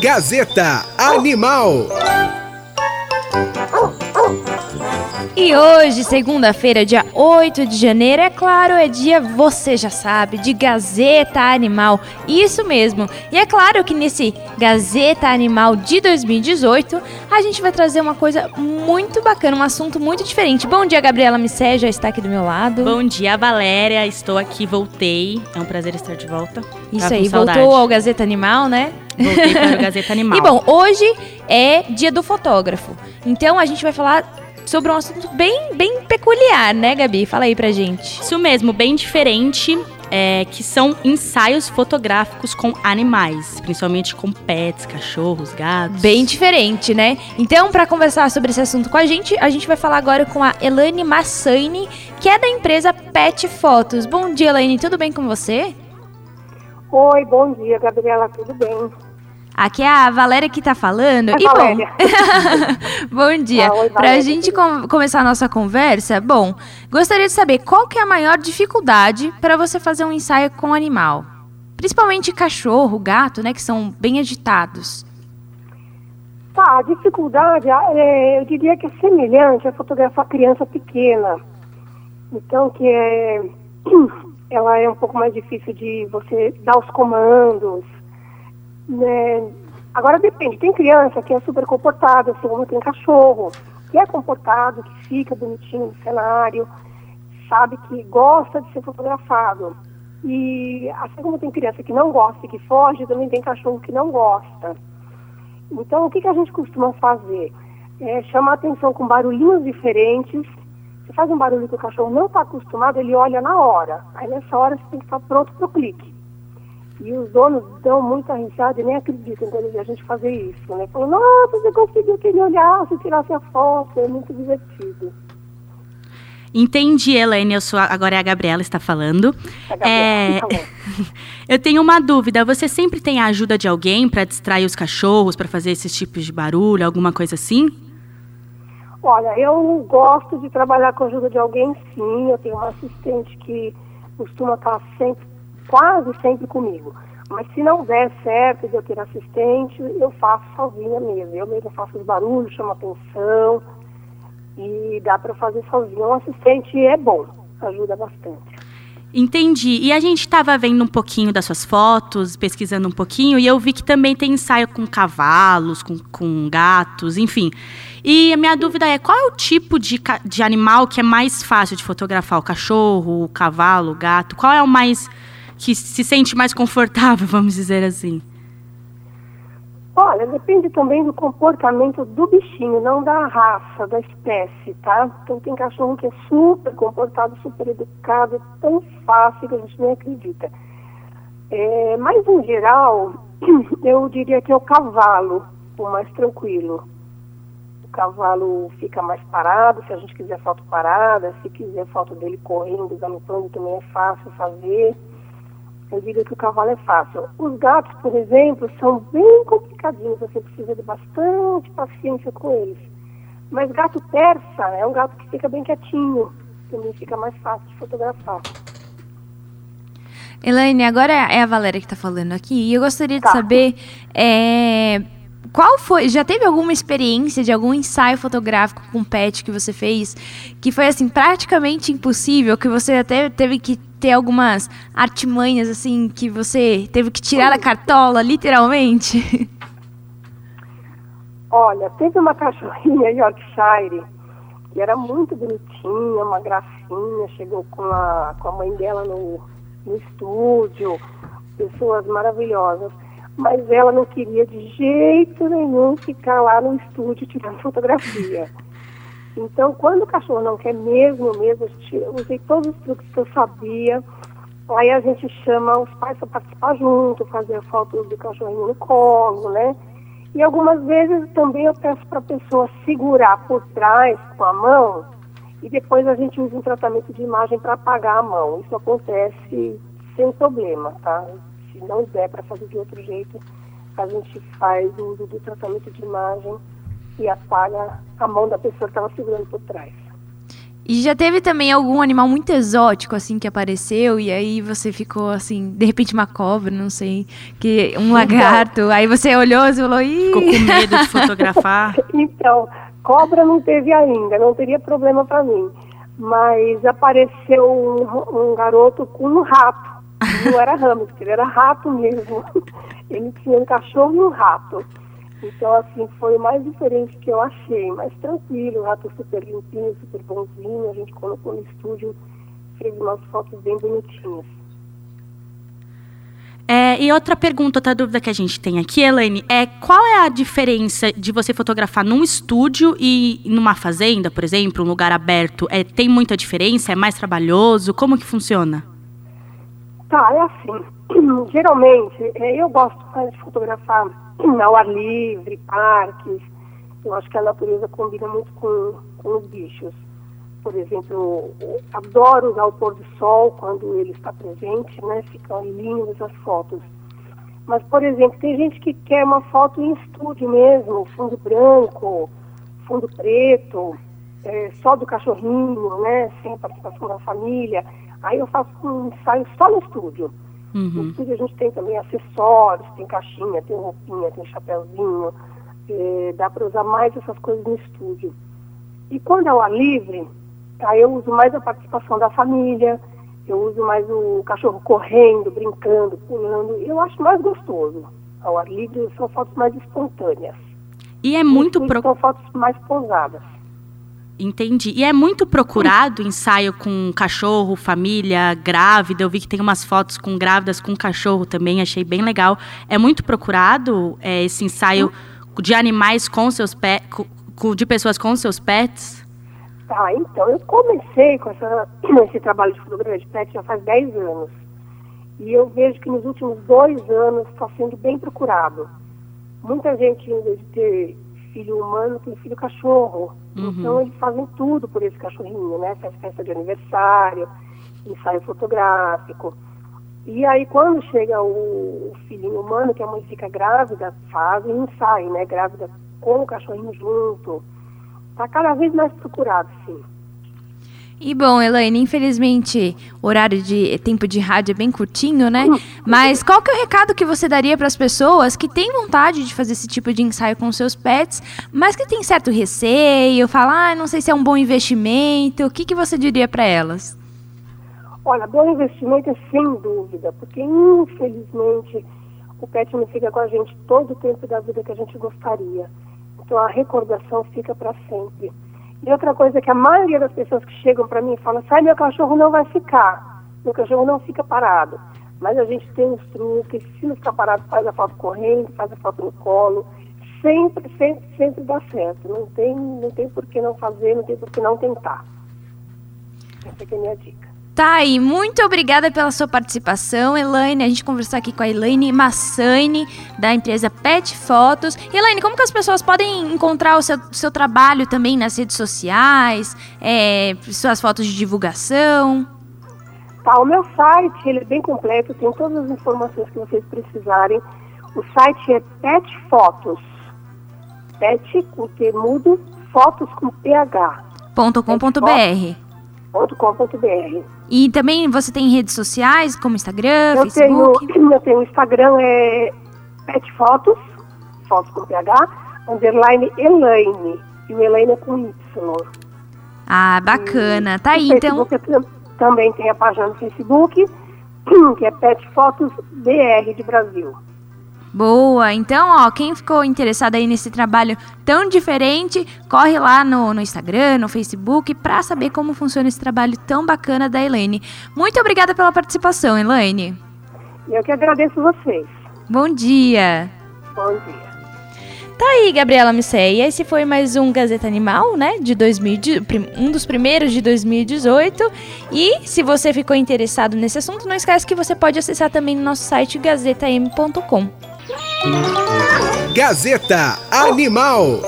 Gazeta Animal. E hoje, segunda-feira, dia 8 de janeiro, é claro, é dia, você já sabe, de Gazeta Animal. Isso mesmo. E é claro que nesse Gazeta Animal de 2018, a gente vai trazer uma coisa muito bacana, um assunto muito diferente. Bom dia, Gabriela Missé, já está aqui do meu lado. Bom dia, Valéria. Estou aqui, voltei. É um prazer estar de volta. Isso aí, voltou ao Gazeta Animal, né? Voltei para o Gazeta Animal. e bom, hoje é dia do fotógrafo. Então a gente vai falar sobre um assunto bem, bem peculiar, né, Gabi? Fala aí pra gente. Isso mesmo, bem diferente. É, que são ensaios fotográficos com animais, principalmente com pets, cachorros, gatos. Bem diferente, né? Então, para conversar sobre esse assunto com a gente, a gente vai falar agora com a Elaine Massani, que é da empresa Pet Fotos. Bom dia, Elaine, tudo bem com você? Oi, bom dia, Gabriela, tudo bem? Aqui é a Valéria que tá falando. A e Valéria. bom, bom dia. Ah, Pra Valéria, gente com- começar a nossa conversa, bom, gostaria de saber qual que é a maior dificuldade para você fazer um ensaio com animal? Principalmente cachorro, gato, né, que são bem agitados. Tá, a dificuldade, ah, é, eu diria que é semelhante a fotografar criança pequena. Então, que é, ela é um pouco mais difícil de você dar os comandos. Né? Agora depende, tem criança que é super comportada, assim como tem cachorro, que é comportado, que fica bonitinho no cenário, sabe que gosta de ser fotografado. E assim como tem criança que não gosta e que foge, também tem cachorro que não gosta. Então, o que, que a gente costuma fazer? É chamar atenção com barulhinhos diferentes. Você faz um barulho que o cachorro não está acostumado, ele olha na hora. Aí, nessa hora, você tem que estar pronto para o clique. E os donos dão muita risada e nem acreditam quando a gente fazer isso, né? Falam, nossa, você conseguiu que ele olhasse, tirasse a foto, é muito divertido. Entendi, Elaine. Eu sou a- agora é a Gabriela está falando. A Gabriela, É, tá eu tenho uma dúvida. Você sempre tem a ajuda de alguém para distrair os cachorros, para fazer esses tipos de barulho, alguma coisa assim? Olha, eu gosto de trabalhar com a ajuda de alguém, sim. Eu tenho uma assistente que costuma estar sempre, quase sempre comigo. Mas se não der certo de eu ter assistente, eu faço sozinha mesmo. Eu mesmo faço os barulhos, chamo atenção e dá para fazer sozinha. Um assistente é bom, ajuda bastante. Entendi. E a gente estava vendo um pouquinho das suas fotos, pesquisando um pouquinho, e eu vi que também tem ensaio com cavalos, com, com gatos, enfim. E a minha dúvida é, qual é o tipo de, de animal que é mais fácil de fotografar? O cachorro, o cavalo, o gato? Qual é o mais que se sente mais confortável, vamos dizer assim? Olha, depende também do comportamento do bichinho, não da raça, da espécie, tá? Então tem cachorro que é super comportado, super educado, tão fácil que a gente nem acredita. É, mas em geral, eu diria que é o cavalo, o mais tranquilo. O cavalo fica mais parado, se a gente quiser foto parada, se quiser foto dele correndo, galopando, também é fácil fazer. Eu diria que o cavalo é fácil. Os gatos, por exemplo, são bem complicadinhos. Você precisa de bastante paciência com eles. Mas gato persa é um gato que fica bem quietinho. Também fica mais fácil de fotografar. Elaine, agora é a Valéria que tá falando aqui, e eu gostaria de Tá. saber é, qual foi. Já teve alguma experiência de algum ensaio fotográfico com pet que você fez que foi assim praticamente impossível, que você até teve que ter algumas artimanhas assim que você teve que tirar da cartola, literalmente? Olha, teve uma cachorrinha Yorkshire que era muito bonitinha, uma gracinha, chegou com a, com a mãe dela no, no estúdio, pessoas maravilhosas. Mas ela não queria de jeito nenhum ficar lá no estúdio tirando fotografia. Então, quando o cachorro não quer mesmo, mesmo, eu usei todos os truques que eu sabia. Aí a gente chama os pais para participar junto, fazer fotos do cachorrinho no colo, né? E algumas vezes também eu peço para a pessoa segurar por trás com a mão e depois a gente usa um tratamento de imagem para apagar a mão. Isso acontece sem problema, tá? Se não der para fazer de outro jeito, a gente faz o uso do tratamento de imagem e apaga a mão da pessoa que estava segurando por trás. E já teve também algum animal muito exótico, assim, que apareceu, e aí você ficou assim, de repente uma cobra, não sei, que um lagarto, aí você olhou e falou, Ih! Ficou com medo de fotografar? Então, cobra não teve ainda, não teria problema para mim. Mas apareceu um, um, garoto com um rato. Não era hamster, ele era rato mesmo. Ele tinha um cachorro e um rato. Então, assim, foi o mais diferente que eu achei, mas tranquilo, o rato super limpinho, super bonzinho, a gente colocou no estúdio, fez umas fotos bem bonitinhas. É, e outra pergunta, outra dúvida que a gente tem aqui, Elaine, é qual é a diferença de você fotografar num estúdio e numa fazenda, por exemplo, um lugar aberto? É, tem muita diferença? É mais trabalhoso? Como que funciona? Tá, é assim. Geralmente, é, eu gosto de fotografar ao ar livre, parques. Eu acho que a natureza combina muito com, com os bichos. Por exemplo, adoro usar o pôr do sol quando ele está presente, né? Ficam lindas as fotos. Mas, por exemplo, tem gente que quer uma foto em estúdio mesmo, fundo branco, fundo preto, é, só do cachorrinho, né? Sem participação da família. Aí eu faço um ensaio só no estúdio. Uhum. No estúdio a gente tem também acessórios, tem caixinha, tem roupinha, tem chapéuzinho. É, dá para usar mais essas coisas no estúdio. E quando é o ar livre, aí eu uso mais a participação da família, eu uso mais o cachorro correndo, brincando, pulando. Eu acho mais gostoso. Ao ar livre são fotos mais espontâneas. E é muito... Pro... São fotos mais pousadas. Entendi. E é muito procurado ensaio com cachorro, família, grávida. Eu vi que tem umas fotos com grávidas com cachorro também, achei bem legal. É muito procurado é, esse ensaio de animais com seus pets, de pessoas com seus pets? Tá, então, eu comecei com essa, esse trabalho de fotografia de pet já faz 10 anos. E eu vejo que nos últimos dois anos está sendo bem procurado. Muita gente, ter filho humano tem filho cachorro. Uhum. Então eles fazem tudo por esse cachorrinho, né? Faz festa de aniversário, ensaio fotográfico. E aí quando chega o, o filhinho humano, que a mãe fica grávida, fazem ensaio, né? Grávida com o cachorrinho junto. Está cada vez mais procurado, sim. E bom, Elaine, infelizmente o horário de tempo de rádio é bem curtinho, né? Mas qual que é o recado que você daria para as pessoas que têm vontade de fazer esse tipo de ensaio com seus pets, mas que tem certo receio, falar, ah, não sei se é um bom investimento, o que, que você diria para elas? Olha, bom investimento é sem dúvida, porque infelizmente o pet não fica com a gente todo o tempo da vida que a gente gostaria. Então a recordação fica para sempre. E outra coisa que a maioria das pessoas que chegam para mim falam, sai meu cachorro não vai ficar, meu cachorro não fica parado. Mas a gente tem os truques, se não ficar parado, faz a foto correndo, faz a foto no colo. Sempre, sempre, sempre dá certo. Não tem, não tem por que não fazer, não tem por que não tentar. Essa é a minha dica. Tá aí, muito obrigada pela sua participação, Elaine. A gente conversou aqui com a Elaine Massani, da empresa Pet Fotos. Elaine, como que as pessoas podem encontrar o seu, seu trabalho também nas redes sociais, é, suas fotos de divulgação? Tá, o meu site, ele é bem completo, tem todas as informações que vocês precisarem. O site é Pet Fotos. Pet com T mudo, fotos com PH. .com.br E também você tem redes sociais, como Instagram, eu Facebook? Tenho, eu tenho Instagram, é petfotos, fotos com PH, underline Elaine. E o Elaine é com Y. Ah, bacana. E tá aí, então. também tem a página no Facebook, que é Pet Fotos BR de Brasil. Boa! Então, ó, quem ficou interessado aí nesse trabalho tão diferente, corre lá no, no Instagram, no Facebook, para saber como funciona esse trabalho tão bacana da Elaine. Muito obrigada pela participação, Elaine. Eu que agradeço vocês. Bom dia! Bom dia. Tá aí, Gabriela Missei. Esse foi mais um Gazeta Animal, né? De 2000, um dos primeiros de 2018. E se você ficou interessado nesse assunto, não esquece que você pode acessar também no nosso site gazetam.com. Gazeta Animal.